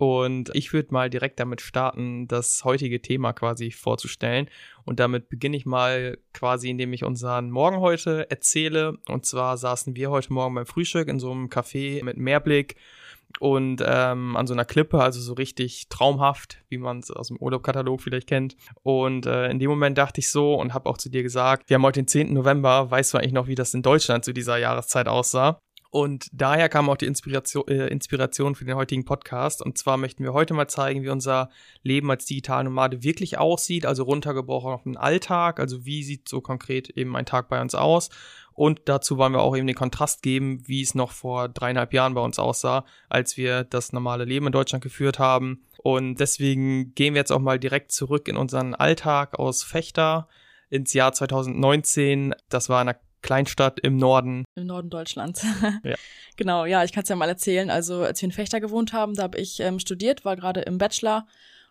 Und ich würde mal direkt damit starten, das heutige Thema quasi vorzustellen. Und damit beginne ich mal quasi, indem ich unseren Morgen heute erzähle. Und zwar saßen wir heute Morgen beim Frühstück in so einem Café mit Meerblick und ähm, an so einer Klippe, also so richtig traumhaft, wie man es aus dem Urlaubkatalog vielleicht kennt. Und äh, in dem Moment dachte ich so und habe auch zu dir gesagt, wir haben heute den 10. November, weißt du eigentlich noch, wie das in Deutschland zu dieser Jahreszeit aussah? Und daher kam auch die Inspiration, äh, Inspiration für den heutigen Podcast. Und zwar möchten wir heute mal zeigen, wie unser Leben als digitale Nomade wirklich aussieht, also runtergebrochen auf den Alltag. Also wie sieht so konkret eben ein Tag bei uns aus? Und dazu wollen wir auch eben den Kontrast geben, wie es noch vor dreieinhalb Jahren bei uns aussah, als wir das normale Leben in Deutschland geführt haben. Und deswegen gehen wir jetzt auch mal direkt zurück in unseren Alltag aus Fechter ins Jahr 2019. Das war in einer Kleinstadt im Norden. Im Norden Deutschlands. ja. Genau, ja, ich kann es ja mal erzählen. Also als wir in Fechter gewohnt haben, da habe ich ähm, studiert, war gerade im Bachelor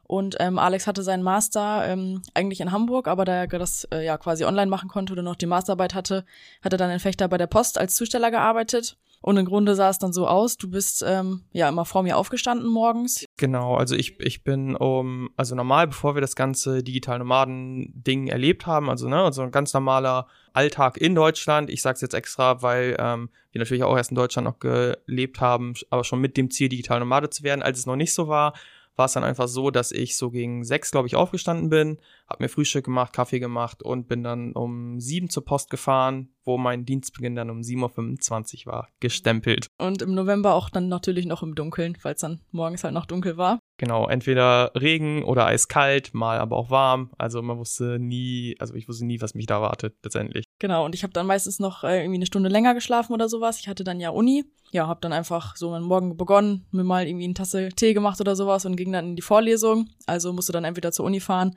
und ähm, Alex hatte seinen Master ähm, eigentlich in Hamburg, aber da er das äh, ja quasi online machen konnte oder noch die Masterarbeit hatte, hat er dann in Fechter bei der Post als Zusteller gearbeitet. Und im Grunde sah es dann so aus, du bist ähm, ja immer vor mir aufgestanden morgens. Genau, also ich, ich bin um, also normal, bevor wir das ganze digital Nomaden-Ding erlebt haben, also ne, also ein ganz normaler Alltag in Deutschland. Ich sag's jetzt extra, weil ähm, wir natürlich auch erst in Deutschland noch gelebt haben, aber schon mit dem Ziel, digital Nomade zu werden, als es noch nicht so war war es dann einfach so, dass ich so gegen sechs, glaube ich, aufgestanden bin, habe mir Frühstück gemacht, Kaffee gemacht und bin dann um sieben zur Post gefahren, wo mein Dienstbeginn dann um 7.25 Uhr war, gestempelt. Und im November auch dann natürlich noch im Dunkeln, weil es dann morgens halt noch dunkel war. Genau, entweder Regen oder eiskalt, mal aber auch warm. Also man wusste nie, also ich wusste nie, was mich da erwartet letztendlich. Genau, und ich habe dann meistens noch äh, irgendwie eine Stunde länger geschlafen oder sowas. Ich hatte dann ja Uni. Ja, habe dann einfach so meinen Morgen begonnen, mir mal irgendwie eine Tasse Tee gemacht oder sowas und ging dann in die Vorlesung. Also musste dann entweder zur Uni fahren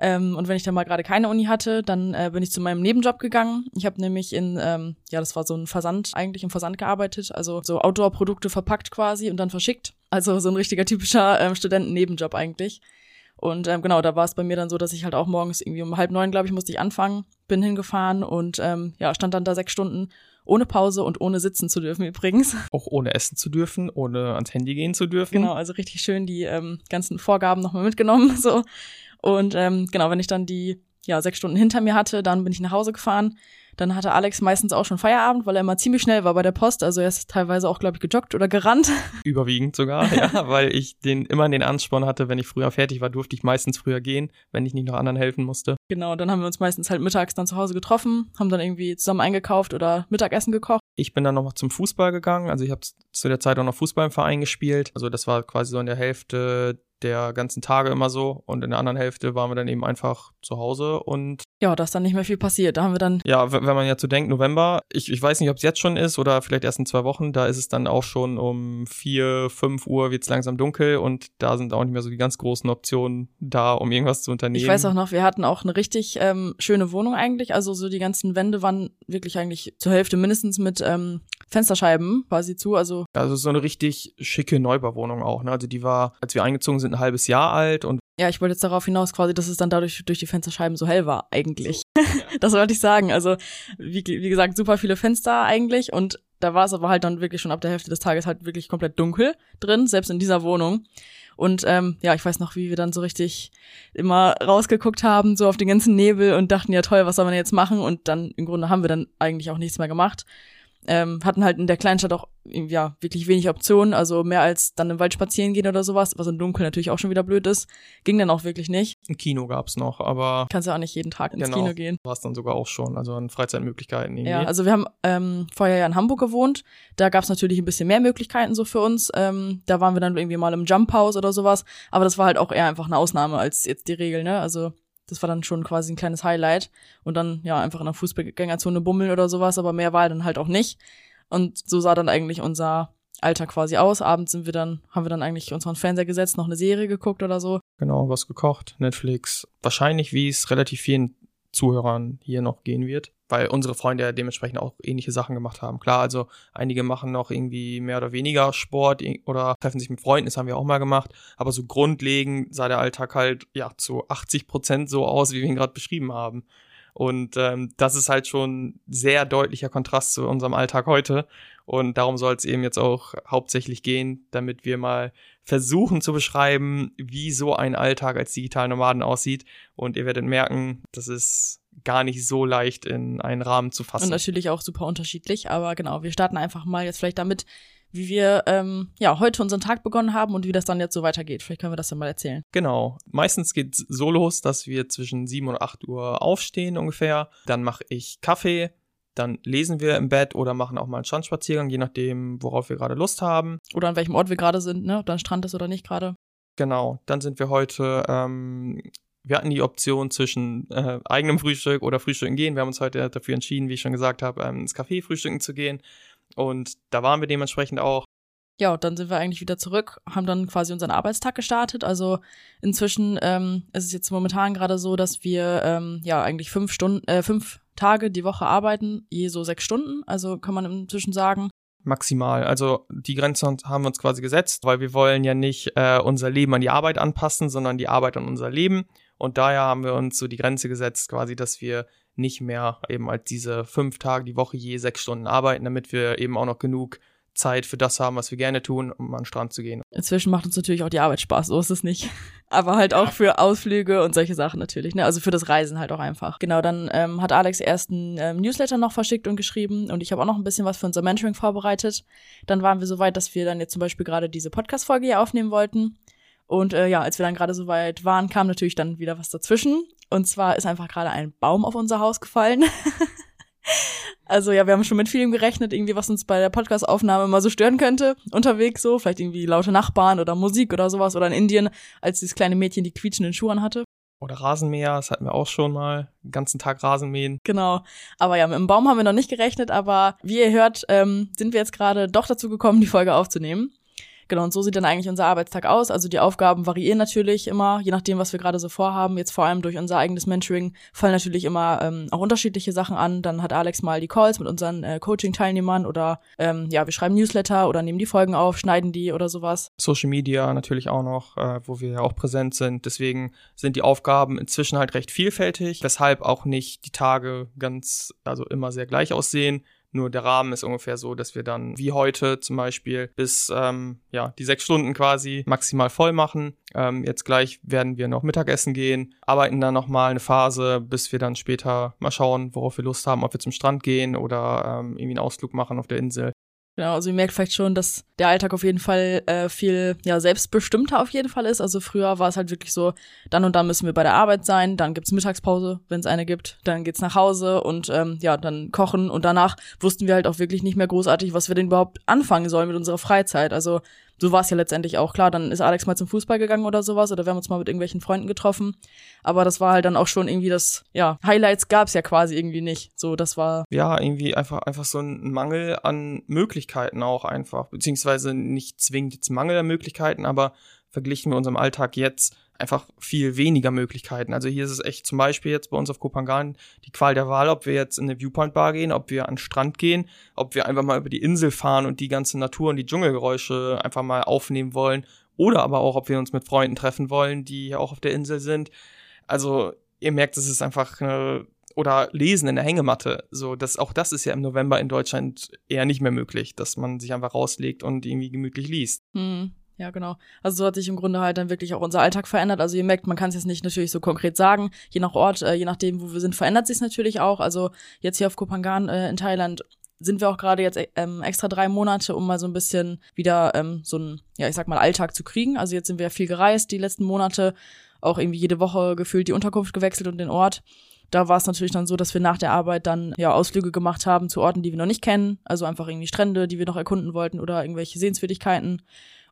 ähm, und wenn ich dann mal gerade keine Uni hatte, dann äh, bin ich zu meinem Nebenjob gegangen. Ich habe nämlich in, ähm, ja, das war so ein Versand, eigentlich im Versand gearbeitet, also so Outdoor-Produkte verpackt quasi und dann verschickt. Also so ein richtiger typischer ähm, Studenten-Nebenjob eigentlich. Und ähm, genau, da war es bei mir dann so, dass ich halt auch morgens irgendwie um halb neun, glaube ich, musste ich anfangen, bin hingefahren und ähm, ja, stand dann da sechs Stunden ohne Pause und ohne sitzen zu dürfen übrigens. Auch ohne essen zu dürfen, ohne ans Handy gehen zu dürfen. Genau, also richtig schön die ähm, ganzen Vorgaben nochmal mitgenommen. So. Und ähm, genau, wenn ich dann die ja, sechs Stunden hinter mir hatte, dann bin ich nach Hause gefahren. Dann hatte Alex meistens auch schon Feierabend, weil er immer ziemlich schnell war bei der Post. Also er ist teilweise auch, glaube ich, gejoggt oder gerannt. Überwiegend sogar, ja, weil ich den immer den Ansporn hatte, wenn ich früher fertig war, durfte ich meistens früher gehen, wenn ich nicht noch anderen helfen musste. Genau, dann haben wir uns meistens halt mittags dann zu Hause getroffen, haben dann irgendwie zusammen eingekauft oder Mittagessen gekocht. Ich bin dann noch zum Fußball gegangen. Also ich habe zu der Zeit auch noch Fußball im Verein gespielt. Also das war quasi so in der Hälfte der ganzen Tage immer so und in der anderen Hälfte waren wir dann eben einfach zu Hause und ja, da ist dann nicht mehr viel passiert. Da haben wir dann ja, wenn man jetzt so denkt, November, ich, ich weiß nicht, ob es jetzt schon ist oder vielleicht erst in zwei Wochen, da ist es dann auch schon um vier, fünf Uhr wird es langsam dunkel und da sind auch nicht mehr so die ganz großen Optionen da, um irgendwas zu unternehmen. Ich weiß auch noch, wir hatten auch eine richtig ähm, schöne Wohnung eigentlich, also so die ganzen Wände waren wirklich eigentlich zur Hälfte mindestens mit ähm, Fensterscheiben quasi zu, also also so eine richtig schicke Neubauwohnung auch, ne? Also die war, als wir eingezogen sind, ein halbes Jahr alt und ja, ich wollte jetzt darauf hinaus quasi, dass es dann dadurch durch die Fensterscheiben so hell war, eigentlich. So, ja. das wollte ich sagen. Also, wie, wie gesagt, super viele Fenster eigentlich und da war es aber halt dann wirklich schon ab der Hälfte des Tages halt wirklich komplett dunkel drin, selbst in dieser Wohnung. Und ähm, ja, ich weiß noch, wie wir dann so richtig immer rausgeguckt haben, so auf den ganzen Nebel und dachten, ja toll, was soll man jetzt machen? Und dann im Grunde haben wir dann eigentlich auch nichts mehr gemacht. Ähm, hatten halt in der Kleinstadt auch ja wirklich wenig Optionen, also mehr als dann im Wald spazieren gehen oder sowas, was im Dunkeln natürlich auch schon wieder blöd ist, ging dann auch wirklich nicht. Ein Kino gab's noch, aber kannst ja auch nicht jeden Tag ins genau, Kino gehen. War es dann sogar auch schon, also an Freizeitmöglichkeiten irgendwie. Ja, also wir haben ähm, vorher ja in Hamburg gewohnt, da gab's natürlich ein bisschen mehr Möglichkeiten so für uns. Ähm, da waren wir dann irgendwie mal im Jump House oder sowas, aber das war halt auch eher einfach eine Ausnahme als jetzt die Regel, ne? Also das war dann schon quasi ein kleines Highlight. Und dann, ja, einfach in der Fußgängerzone bummeln oder sowas, aber mehr war dann halt auch nicht. Und so sah dann eigentlich unser Alter quasi aus. Abends sind wir dann, haben wir dann eigentlich unseren Fernseher gesetzt, noch eine Serie geguckt oder so. Genau, was gekocht, Netflix. Wahrscheinlich, wie es relativ vielen Zuhörern hier noch gehen wird, weil unsere Freunde ja dementsprechend auch ähnliche Sachen gemacht haben. Klar, also einige machen noch irgendwie mehr oder weniger Sport oder treffen sich mit Freunden, das haben wir auch mal gemacht, aber so grundlegend sah der Alltag halt ja zu 80 Prozent so aus, wie wir ihn gerade beschrieben haben. Und ähm, das ist halt schon sehr deutlicher Kontrast zu unserem Alltag heute. Und darum soll es eben jetzt auch hauptsächlich gehen, damit wir mal versuchen zu beschreiben, wie so ein Alltag als digitalen Nomaden aussieht. Und ihr werdet merken, das ist gar nicht so leicht in einen Rahmen zu fassen. Und natürlich auch super unterschiedlich. Aber genau, wir starten einfach mal jetzt vielleicht damit, wie wir ähm, ja heute unseren Tag begonnen haben und wie das dann jetzt so weitergeht. Vielleicht können wir das dann mal erzählen. Genau. Meistens geht's so los, dass wir zwischen 7 und 8 Uhr aufstehen ungefähr. Dann mache ich Kaffee. Dann lesen wir im Bett oder machen auch mal einen Strandspaziergang, je nachdem, worauf wir gerade Lust haben. Oder an welchem Ort wir gerade sind, ne? Ob da ein Strand ist oder nicht gerade. Genau. Dann sind wir heute ähm, wir hatten die Option zwischen äh, eigenem Frühstück oder Frühstücken gehen. Wir haben uns heute dafür entschieden, wie ich schon gesagt habe, ähm, ins Café frühstücken zu gehen. Und da waren wir dementsprechend auch. Ja, und dann sind wir eigentlich wieder zurück, haben dann quasi unseren Arbeitstag gestartet. Also inzwischen ähm, ist es jetzt momentan gerade so, dass wir ähm, ja eigentlich fünf Stunden, äh, fünf Tage die Woche arbeiten, je so sechs Stunden. Also kann man inzwischen sagen. Maximal. Also die Grenze haben wir uns quasi gesetzt, weil wir wollen ja nicht äh, unser Leben an die Arbeit anpassen, sondern die Arbeit an unser Leben. Und daher haben wir uns so die Grenze gesetzt, quasi, dass wir nicht mehr eben als diese fünf Tage die Woche je sechs Stunden arbeiten, damit wir eben auch noch genug Zeit für das haben, was wir gerne tun, um an den Strand zu gehen. Inzwischen macht uns natürlich auch die Arbeit Spaß, so ist es nicht. Aber halt auch für Ausflüge und solche Sachen natürlich, ne? Also für das Reisen halt auch einfach. Genau, dann ähm, hat Alex erst einen ähm, Newsletter noch verschickt und geschrieben und ich habe auch noch ein bisschen was für unser Mentoring vorbereitet. Dann waren wir so weit, dass wir dann jetzt zum Beispiel gerade diese Podcast-Folge hier aufnehmen wollten. Und äh, ja, als wir dann gerade so weit waren, kam natürlich dann wieder was dazwischen. Und zwar ist einfach gerade ein Baum auf unser Haus gefallen. also ja, wir haben schon mit vielem gerechnet, irgendwie, was uns bei der Podcast-Aufnahme mal so stören könnte, unterwegs so. Vielleicht irgendwie laute Nachbarn oder Musik oder sowas. Oder in Indien, als dieses kleine Mädchen die quietschenden Schuhe hatte. Oder Rasenmäher, das hatten wir auch schon mal. Den ganzen Tag Rasenmähen. Genau. Aber ja, mit dem Baum haben wir noch nicht gerechnet, aber wie ihr hört, ähm, sind wir jetzt gerade doch dazu gekommen, die Folge aufzunehmen. Genau, und so sieht dann eigentlich unser Arbeitstag aus. Also die Aufgaben variieren natürlich immer, je nachdem, was wir gerade so vorhaben. Jetzt vor allem durch unser eigenes Mentoring fallen natürlich immer ähm, auch unterschiedliche Sachen an. Dann hat Alex mal die Calls mit unseren äh, Coaching-Teilnehmern oder ähm, ja, wir schreiben Newsletter oder nehmen die Folgen auf, schneiden die oder sowas. Social Media natürlich auch noch, äh, wo wir ja auch präsent sind. Deswegen sind die Aufgaben inzwischen halt recht vielfältig, weshalb auch nicht die Tage ganz, also immer sehr gleich aussehen. Nur der Rahmen ist ungefähr so, dass wir dann wie heute zum Beispiel bis ähm, ja die sechs Stunden quasi maximal voll machen. Ähm, jetzt gleich werden wir noch Mittagessen gehen, arbeiten dann noch mal eine Phase, bis wir dann später mal schauen, worauf wir Lust haben, ob wir zum Strand gehen oder ähm, irgendwie einen Ausflug machen auf der Insel. Genau, also ihr merkt vielleicht schon, dass der Alltag auf jeden Fall äh, viel ja selbstbestimmter auf jeden Fall ist. Also früher war es halt wirklich so, dann und dann müssen wir bei der Arbeit sein, dann gibt's Mittagspause, wenn es eine gibt, dann geht's nach Hause und ähm, ja, dann kochen und danach wussten wir halt auch wirklich nicht mehr großartig, was wir denn überhaupt anfangen sollen mit unserer Freizeit. Also so war es ja letztendlich auch. Klar, dann ist Alex mal zum Fußball gegangen oder sowas oder wir haben uns mal mit irgendwelchen Freunden getroffen. Aber das war halt dann auch schon irgendwie das, ja, Highlights gab's ja quasi irgendwie nicht. So, das war. Ja, irgendwie einfach, einfach so ein Mangel an Möglichkeiten auch einfach. Beziehungsweise nicht zwingend jetzt Mangel an Möglichkeiten, aber verglichen mit unserem Alltag jetzt einfach viel weniger Möglichkeiten. Also hier ist es echt zum Beispiel jetzt bei uns auf Kopangan die Qual der Wahl, ob wir jetzt in eine Viewpoint-Bar gehen, ob wir an den Strand gehen, ob wir einfach mal über die Insel fahren und die ganze Natur und die Dschungelgeräusche einfach mal aufnehmen wollen oder aber auch, ob wir uns mit Freunden treffen wollen, die auch auf der Insel sind. Also ihr merkt, es ist einfach eine oder lesen in der Hängematte. So, das, auch das ist ja im November in Deutschland eher nicht mehr möglich, dass man sich einfach rauslegt und irgendwie gemütlich liest. Hm. Ja, genau. Also so hat sich im Grunde halt dann wirklich auch unser Alltag verändert. Also ihr merkt, man kann es jetzt nicht natürlich so konkret sagen. Je nach Ort, äh, je nachdem, wo wir sind, verändert sich natürlich auch. Also jetzt hier auf Kopangan äh, in Thailand sind wir auch gerade jetzt ähm, extra drei Monate, um mal so ein bisschen wieder ähm, so ein, ja, ich sag mal, Alltag zu kriegen. Also jetzt sind wir viel gereist die letzten Monate, auch irgendwie jede Woche gefühlt die Unterkunft gewechselt und den Ort. Da war es natürlich dann so, dass wir nach der Arbeit dann ja Ausflüge gemacht haben zu Orten, die wir noch nicht kennen. Also einfach irgendwie Strände, die wir noch erkunden wollten oder irgendwelche Sehenswürdigkeiten.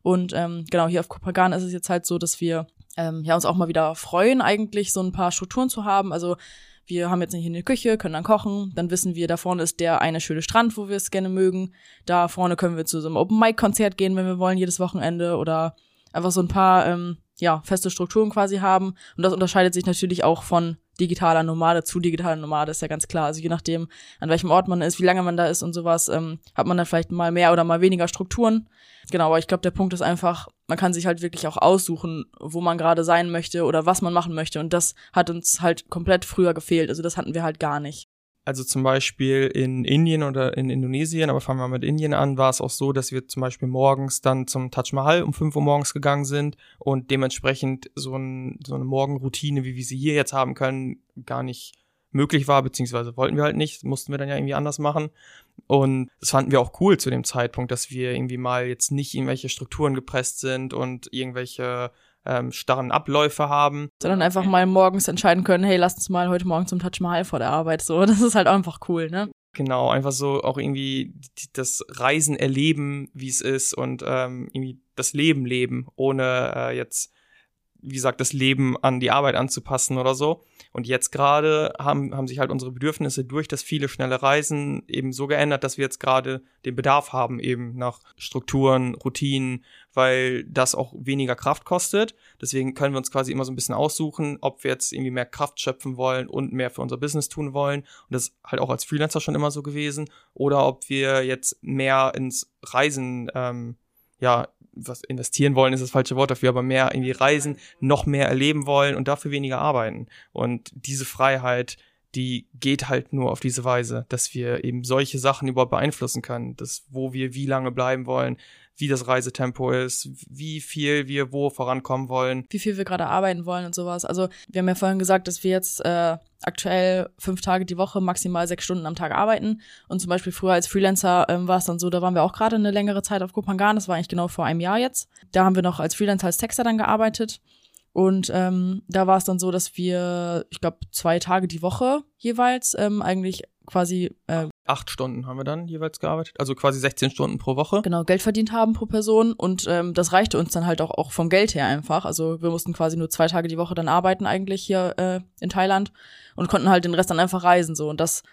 Und ähm, genau, hier auf Kopagan ist es jetzt halt so, dass wir ähm, ja uns auch mal wieder freuen, eigentlich so ein paar Strukturen zu haben. Also wir haben jetzt nicht in der Küche, können dann kochen, dann wissen wir, da vorne ist der eine schöne Strand, wo wir es gerne mögen. Da vorne können wir zu so einem Open-Mic-Konzert gehen, wenn wir wollen, jedes Wochenende oder einfach so ein paar ähm, ja, feste Strukturen quasi haben. Und das unterscheidet sich natürlich auch von digitaler Nomade zu digitaler Nomade, ist ja ganz klar. Also je nachdem, an welchem Ort man ist, wie lange man da ist und sowas, ähm, hat man dann vielleicht mal mehr oder mal weniger Strukturen. Genau, aber ich glaube, der Punkt ist einfach, man kann sich halt wirklich auch aussuchen, wo man gerade sein möchte oder was man machen möchte. Und das hat uns halt komplett früher gefehlt. Also das hatten wir halt gar nicht. Also zum Beispiel in Indien oder in Indonesien, aber fangen wir mit Indien an, war es auch so, dass wir zum Beispiel morgens dann zum Taj Mahal um 5 Uhr morgens gegangen sind und dementsprechend so, ein, so eine Morgenroutine, wie wir sie hier jetzt haben können, gar nicht möglich war, beziehungsweise wollten wir halt nicht, mussten wir dann ja irgendwie anders machen. Und das fanden wir auch cool zu dem Zeitpunkt, dass wir irgendwie mal jetzt nicht irgendwelche Strukturen gepresst sind und irgendwelche ähm, starren Abläufe haben. Sondern einfach mal morgens entscheiden können, hey, lass uns mal heute Morgen zum Touch Mahal vor der Arbeit. So, das ist halt einfach cool, ne? Genau, einfach so auch irgendwie das Reisen erleben, wie es ist und ähm, irgendwie das Leben leben, ohne äh, jetzt wie gesagt, das Leben an die Arbeit anzupassen oder so. Und jetzt gerade haben, haben sich halt unsere Bedürfnisse durch das viele schnelle Reisen eben so geändert, dass wir jetzt gerade den Bedarf haben eben nach Strukturen, Routinen, weil das auch weniger Kraft kostet. Deswegen können wir uns quasi immer so ein bisschen aussuchen, ob wir jetzt irgendwie mehr Kraft schöpfen wollen und mehr für unser Business tun wollen. Und das ist halt auch als Freelancer schon immer so gewesen. Oder ob wir jetzt mehr ins Reisen ähm, ja, was investieren wollen ist das falsche Wort dafür, aber mehr irgendwie reisen, noch mehr erleben wollen und dafür weniger arbeiten. Und diese Freiheit, die geht halt nur auf diese Weise, dass wir eben solche Sachen überhaupt beeinflussen können, dass wo wir wie lange bleiben wollen, wie das Reisetempo ist, wie viel wir wo vorankommen wollen. Wie viel wir gerade arbeiten wollen und sowas. Also wir haben ja vorhin gesagt, dass wir jetzt äh, aktuell fünf Tage die Woche maximal sechs Stunden am Tag arbeiten. Und zum Beispiel früher als Freelancer ähm, war es dann so, da waren wir auch gerade eine längere Zeit auf Kopangan, das war eigentlich genau vor einem Jahr jetzt. Da haben wir noch als Freelancer als Texter dann gearbeitet. Und ähm, da war es dann so, dass wir, ich glaube, zwei Tage die Woche jeweils ähm, eigentlich quasi äh, acht Stunden haben wir dann jeweils gearbeitet, also quasi 16 Stunden pro Woche. Genau, Geld verdient haben pro Person und ähm, das reichte uns dann halt auch, auch vom Geld her einfach. Also wir mussten quasi nur zwei Tage die Woche dann arbeiten eigentlich hier äh, in Thailand und konnten halt den Rest dann einfach reisen so und das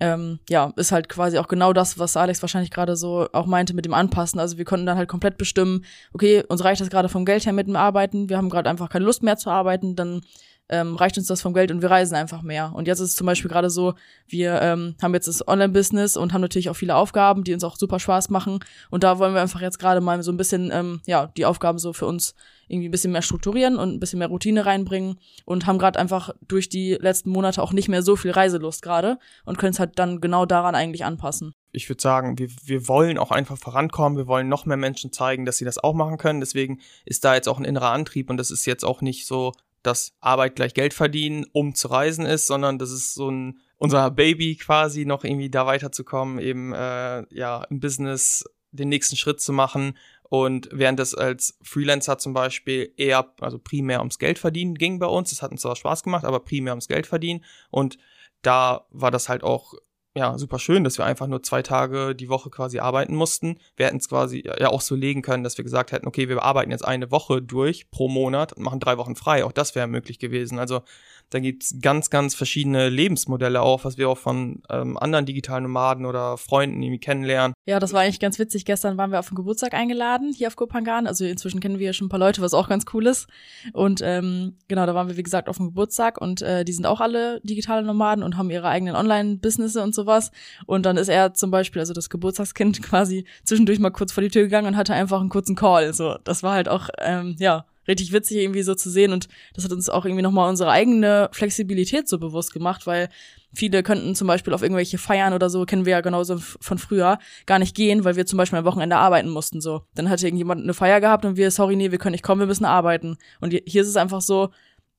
ähm, ja, ist halt quasi auch genau das, was Alex wahrscheinlich gerade so auch meinte mit dem Anpassen. Also wir konnten dann halt komplett bestimmen, okay, uns reicht das gerade vom Geld her mit dem Arbeiten, wir haben gerade einfach keine Lust mehr zu arbeiten, dann ähm, reicht uns das vom Geld und wir reisen einfach mehr. Und jetzt ist es zum Beispiel gerade so, wir ähm, haben jetzt das Online-Business und haben natürlich auch viele Aufgaben, die uns auch super Spaß machen. Und da wollen wir einfach jetzt gerade mal so ein bisschen, ähm, ja, die Aufgaben so für uns irgendwie ein bisschen mehr strukturieren und ein bisschen mehr Routine reinbringen und haben gerade einfach durch die letzten Monate auch nicht mehr so viel Reiselust gerade und können es halt dann genau daran eigentlich anpassen. Ich würde sagen, wir, wir wollen auch einfach vorankommen, wir wollen noch mehr Menschen zeigen, dass sie das auch machen können. Deswegen ist da jetzt auch ein innerer Antrieb und das ist jetzt auch nicht so, dass Arbeit gleich Geld verdienen, um zu reisen ist, sondern das ist so ein unser Baby quasi noch irgendwie da weiterzukommen, eben äh, ja im Business den nächsten Schritt zu machen und während es als Freelancer zum Beispiel eher, also primär ums Geld verdienen ging bei uns, es hat uns zwar Spaß gemacht, aber primär ums Geld verdienen. Und da war das halt auch ja, super schön, dass wir einfach nur zwei Tage die Woche quasi arbeiten mussten. Wir hätten es quasi ja auch so legen können, dass wir gesagt hätten, okay, wir arbeiten jetzt eine Woche durch pro Monat und machen drei Wochen frei. Auch das wäre möglich gewesen. Also da gibt's ganz, ganz verschiedene Lebensmodelle auch, was wir auch von ähm, anderen digitalen Nomaden oder Freunden irgendwie kennenlernen. Ja, das war eigentlich ganz witzig. Gestern waren wir auf den Geburtstag eingeladen, hier auf Kopangan. Also inzwischen kennen wir ja schon ein paar Leute, was auch ganz cool ist. Und ähm, genau, da waren wir, wie gesagt, auf dem Geburtstag und äh, die sind auch alle digitale Nomaden und haben ihre eigenen Online-Businesse und sowas. Und dann ist er zum Beispiel, also das Geburtstagskind, quasi zwischendurch mal kurz vor die Tür gegangen und hatte einfach einen kurzen Call. So, das war halt auch, ähm, ja, richtig witzig irgendwie so zu sehen und das hat uns auch irgendwie nochmal unsere eigene Flexibilität so bewusst gemacht, weil viele könnten zum Beispiel auf irgendwelche Feiern oder so, kennen wir ja genauso von früher, gar nicht gehen, weil wir zum Beispiel am Wochenende arbeiten mussten so. Dann hatte irgendjemand eine Feier gehabt und wir, sorry, nee, wir können nicht kommen, wir müssen arbeiten. Und hier ist es einfach so,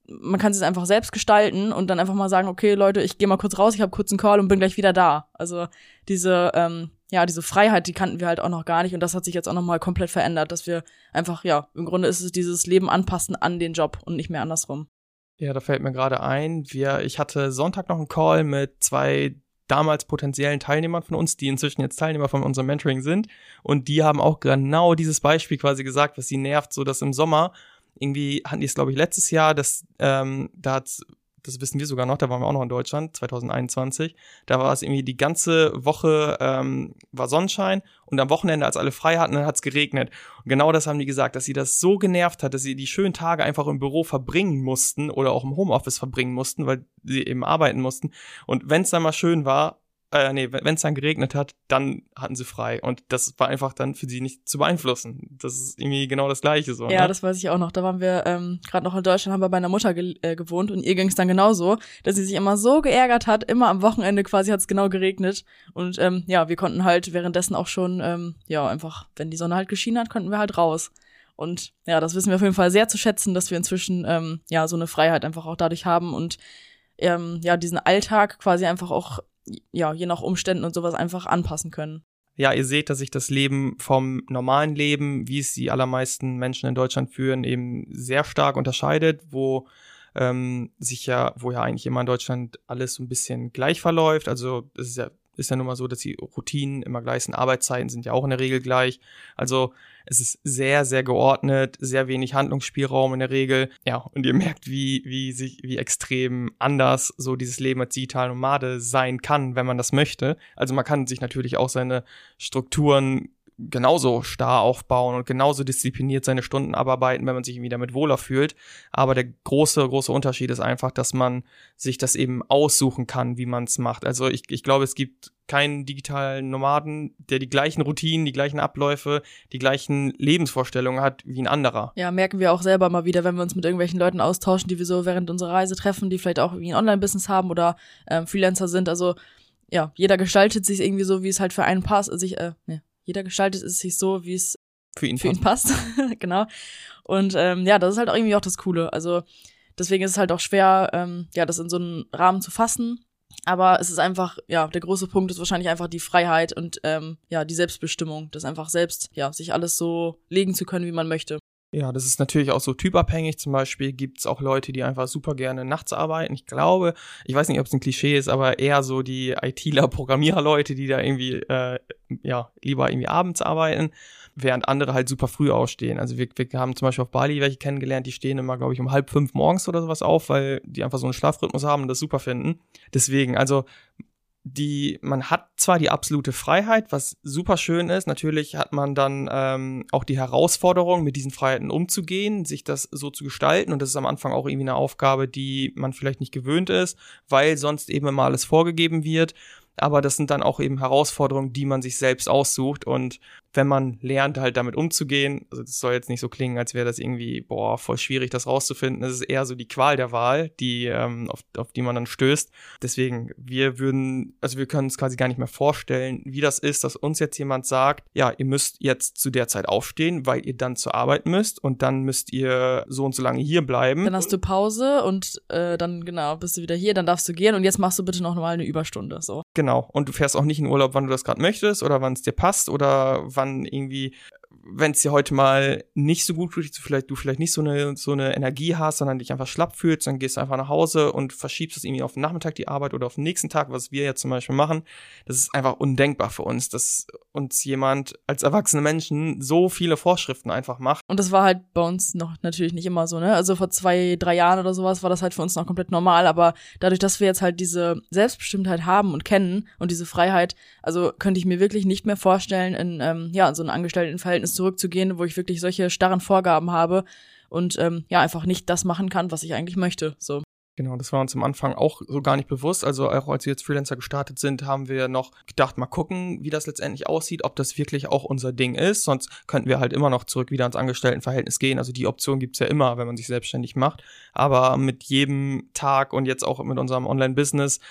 man kann es einfach selbst gestalten und dann einfach mal sagen, okay, Leute, ich gehe mal kurz raus, ich habe kurz einen Call und bin gleich wieder da. Also diese, ähm, ja, diese Freiheit, die kannten wir halt auch noch gar nicht und das hat sich jetzt auch nochmal komplett verändert, dass wir einfach, ja, im Grunde ist es dieses Leben anpassen an den Job und nicht mehr andersrum. Ja, da fällt mir gerade ein, wir, ich hatte Sonntag noch einen Call mit zwei damals potenziellen Teilnehmern von uns, die inzwischen jetzt Teilnehmer von unserem Mentoring sind. Und die haben auch genau dieses Beispiel quasi gesagt, was sie nervt, so dass im Sommer irgendwie hatten die es, glaube ich, letztes Jahr, dass ähm, da hat das wissen wir sogar noch, da waren wir auch noch in Deutschland, 2021. Da war es irgendwie die ganze Woche ähm, war Sonnenschein und am Wochenende, als alle frei hatten, hat es geregnet. Und genau das haben die gesagt, dass sie das so genervt hat, dass sie die schönen Tage einfach im Büro verbringen mussten oder auch im Homeoffice verbringen mussten, weil sie eben arbeiten mussten. Und wenn es dann mal schön war, äh, nee, wenn es dann geregnet hat, dann hatten sie frei. Und das war einfach dann für sie nicht zu beeinflussen. Das ist irgendwie genau das Gleiche so. Ja, ne? das weiß ich auch noch. Da waren wir ähm, gerade noch in Deutschland, haben wir bei einer Mutter ge äh, gewohnt und ihr ging es dann genauso, dass sie sich immer so geärgert hat. Immer am Wochenende quasi hat es genau geregnet. Und ähm, ja, wir konnten halt währenddessen auch schon, ähm, ja, einfach, wenn die Sonne halt geschienen hat, konnten wir halt raus. Und ja, das wissen wir auf jeden Fall sehr zu schätzen, dass wir inzwischen ähm, ja so eine Freiheit einfach auch dadurch haben und ähm, ja diesen Alltag quasi einfach auch ja, je nach Umständen und sowas einfach anpassen können. Ja, ihr seht, dass sich das Leben vom normalen Leben, wie es die allermeisten Menschen in Deutschland führen, eben sehr stark unterscheidet, wo ähm, sich ja, wo ja eigentlich immer in Deutschland alles so ein bisschen gleich verläuft. Also es ist ja ist ja nun mal so, dass die Routinen immer gleich sind. Arbeitszeiten sind ja auch in der Regel gleich. Also es ist sehr, sehr geordnet, sehr wenig Handlungsspielraum in der Regel. Ja, und ihr merkt, wie, wie sich, wie extrem anders so dieses Leben als digitale Nomade sein kann, wenn man das möchte. Also man kann sich natürlich auch seine Strukturen genauso starr aufbauen und genauso diszipliniert seine Stunden abarbeiten, wenn man sich irgendwie damit wohler fühlt. Aber der große, große Unterschied ist einfach, dass man sich das eben aussuchen kann, wie man es macht. Also ich, ich glaube, es gibt keinen digitalen Nomaden, der die gleichen Routinen, die gleichen Abläufe, die gleichen Lebensvorstellungen hat wie ein anderer. Ja, merken wir auch selber mal wieder, wenn wir uns mit irgendwelchen Leuten austauschen, die wir so während unserer Reise treffen, die vielleicht auch irgendwie ein Online-Business haben oder ähm, Freelancer sind. Also ja, jeder gestaltet sich irgendwie so, wie es halt für einen passt. Also ich, äh, nee, jeder gestaltet es sich so, wie es für ihn für passt. Ihn passt. genau. Und ähm, ja, das ist halt auch irgendwie auch das Coole. Also deswegen ist es halt auch schwer, ähm, ja, das in so einen Rahmen zu fassen. Aber es ist einfach, ja, der große Punkt ist wahrscheinlich einfach die Freiheit und ähm, ja, die Selbstbestimmung, das einfach selbst, ja, sich alles so legen zu können, wie man möchte. Ja, das ist natürlich auch so typabhängig. Zum Beispiel gibt's auch Leute, die einfach super gerne nachts arbeiten. Ich glaube, ich weiß nicht, ob es ein Klischee ist, aber eher so die ITler, Programmierer-Leute, die da irgendwie, äh, ja, lieber irgendwie abends arbeiten, während andere halt super früh ausstehen. Also wir, wir haben zum Beispiel auf Bali welche kennengelernt, die stehen immer, glaube ich, um halb fünf morgens oder sowas auf, weil die einfach so einen Schlafrhythmus haben und das super finden. Deswegen, also die, man hat zwar die absolute Freiheit, was super schön ist. Natürlich hat man dann ähm, auch die Herausforderung, mit diesen Freiheiten umzugehen, sich das so zu gestalten. Und das ist am Anfang auch irgendwie eine Aufgabe, die man vielleicht nicht gewöhnt ist, weil sonst eben immer alles vorgegeben wird. Aber das sind dann auch eben Herausforderungen, die man sich selbst aussucht. Und wenn man lernt, halt damit umzugehen, also das soll jetzt nicht so klingen, als wäre das irgendwie, boah, voll schwierig, das rauszufinden. Das ist eher so die Qual der Wahl, die, ähm, auf, auf die man dann stößt. Deswegen, wir würden, also wir können uns quasi gar nicht mehr vorstellen, wie das ist, dass uns jetzt jemand sagt, ja, ihr müsst jetzt zu der Zeit aufstehen, weil ihr dann zur Arbeit müsst und dann müsst ihr so und so lange hier bleiben. Dann hast du Pause und äh, dann, genau, bist du wieder hier, dann darfst du gehen und jetzt machst du bitte noch mal eine Überstunde, so. Genau. Und du fährst auch nicht in Urlaub, wann du das gerade möchtest oder wann es dir passt oder wann irgendwie wenn es dir heute mal nicht so gut du vielleicht, du vielleicht nicht so eine, so eine Energie hast, sondern dich einfach schlapp fühlst, dann gehst du einfach nach Hause und verschiebst es irgendwie auf den Nachmittag die Arbeit oder auf den nächsten Tag, was wir jetzt zum Beispiel machen. Das ist einfach undenkbar für uns, dass uns jemand als erwachsene Menschen so viele Vorschriften einfach macht. Und das war halt bei uns noch natürlich nicht immer so, ne? Also vor zwei, drei Jahren oder sowas war das halt für uns noch komplett normal, aber dadurch, dass wir jetzt halt diese Selbstbestimmtheit haben und kennen und diese Freiheit, also könnte ich mir wirklich nicht mehr vorstellen, in, ähm, ja, in so ein Angestelltenverhältnis zurückzugehen, wo ich wirklich solche starren Vorgaben habe und ähm, ja, einfach nicht das machen kann, was ich eigentlich möchte. So. Genau, das war uns am Anfang auch so gar nicht bewusst. Also auch als wir jetzt Freelancer gestartet sind, haben wir noch gedacht, mal gucken, wie das letztendlich aussieht, ob das wirklich auch unser Ding ist. Sonst könnten wir halt immer noch zurück wieder ans Angestelltenverhältnis gehen. Also die Option gibt's ja immer, wenn man sich selbstständig macht. Aber mit jedem Tag und jetzt auch mit unserem Online-Business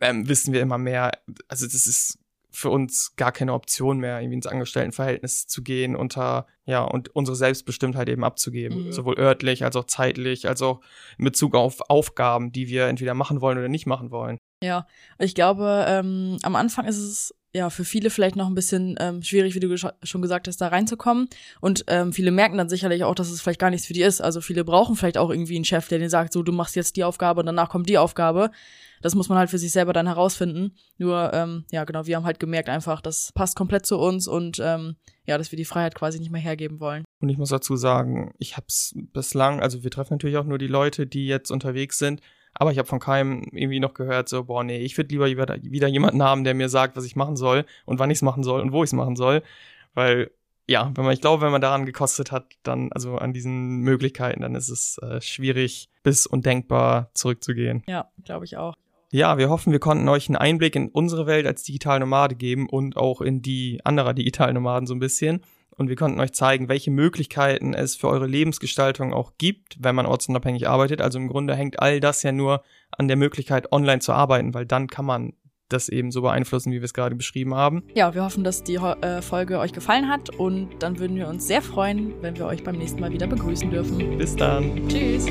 ähm, wissen wir immer mehr, also das ist für uns gar keine Option mehr, irgendwie ins Angestelltenverhältnis zu gehen, unter, ja, und unsere Selbstbestimmtheit eben abzugeben. Mhm. Sowohl örtlich als auch zeitlich, als auch in Bezug auf Aufgaben, die wir entweder machen wollen oder nicht machen wollen. Ja, ich glaube, ähm, am Anfang ist es ja für viele vielleicht noch ein bisschen ähm, schwierig, wie du schon gesagt hast, da reinzukommen. Und ähm, viele merken dann sicherlich auch, dass es vielleicht gar nichts für die ist. Also viele brauchen vielleicht auch irgendwie einen Chef, der denen sagt, so du machst jetzt die Aufgabe und danach kommt die Aufgabe. Das muss man halt für sich selber dann herausfinden. Nur, ähm, ja, genau, wir haben halt gemerkt einfach, das passt komplett zu uns und ähm, ja, dass wir die Freiheit quasi nicht mehr hergeben wollen. Und ich muss dazu sagen, ich habe es bislang, also wir treffen natürlich auch nur die Leute, die jetzt unterwegs sind, aber ich habe von keinem irgendwie noch gehört, so, boah, nee, ich würde lieber wieder, wieder jemanden haben, der mir sagt, was ich machen soll und wann ich es machen soll und wo ich es machen soll. Weil, ja, wenn man, ich glaube, wenn man daran gekostet hat, dann, also an diesen Möglichkeiten, dann ist es äh, schwierig bis undenkbar zurückzugehen. Ja, glaube ich auch. Ja, wir hoffen, wir konnten euch einen Einblick in unsere Welt als Digitalnomade geben und auch in die anderer Digitalnomaden so ein bisschen und wir konnten euch zeigen, welche Möglichkeiten es für eure Lebensgestaltung auch gibt, wenn man ortsunabhängig arbeitet. Also im Grunde hängt all das ja nur an der Möglichkeit, online zu arbeiten, weil dann kann man das eben so beeinflussen, wie wir es gerade beschrieben haben. Ja, wir hoffen, dass die äh, Folge euch gefallen hat und dann würden wir uns sehr freuen, wenn wir euch beim nächsten Mal wieder begrüßen dürfen. Bis dann. Tschüss.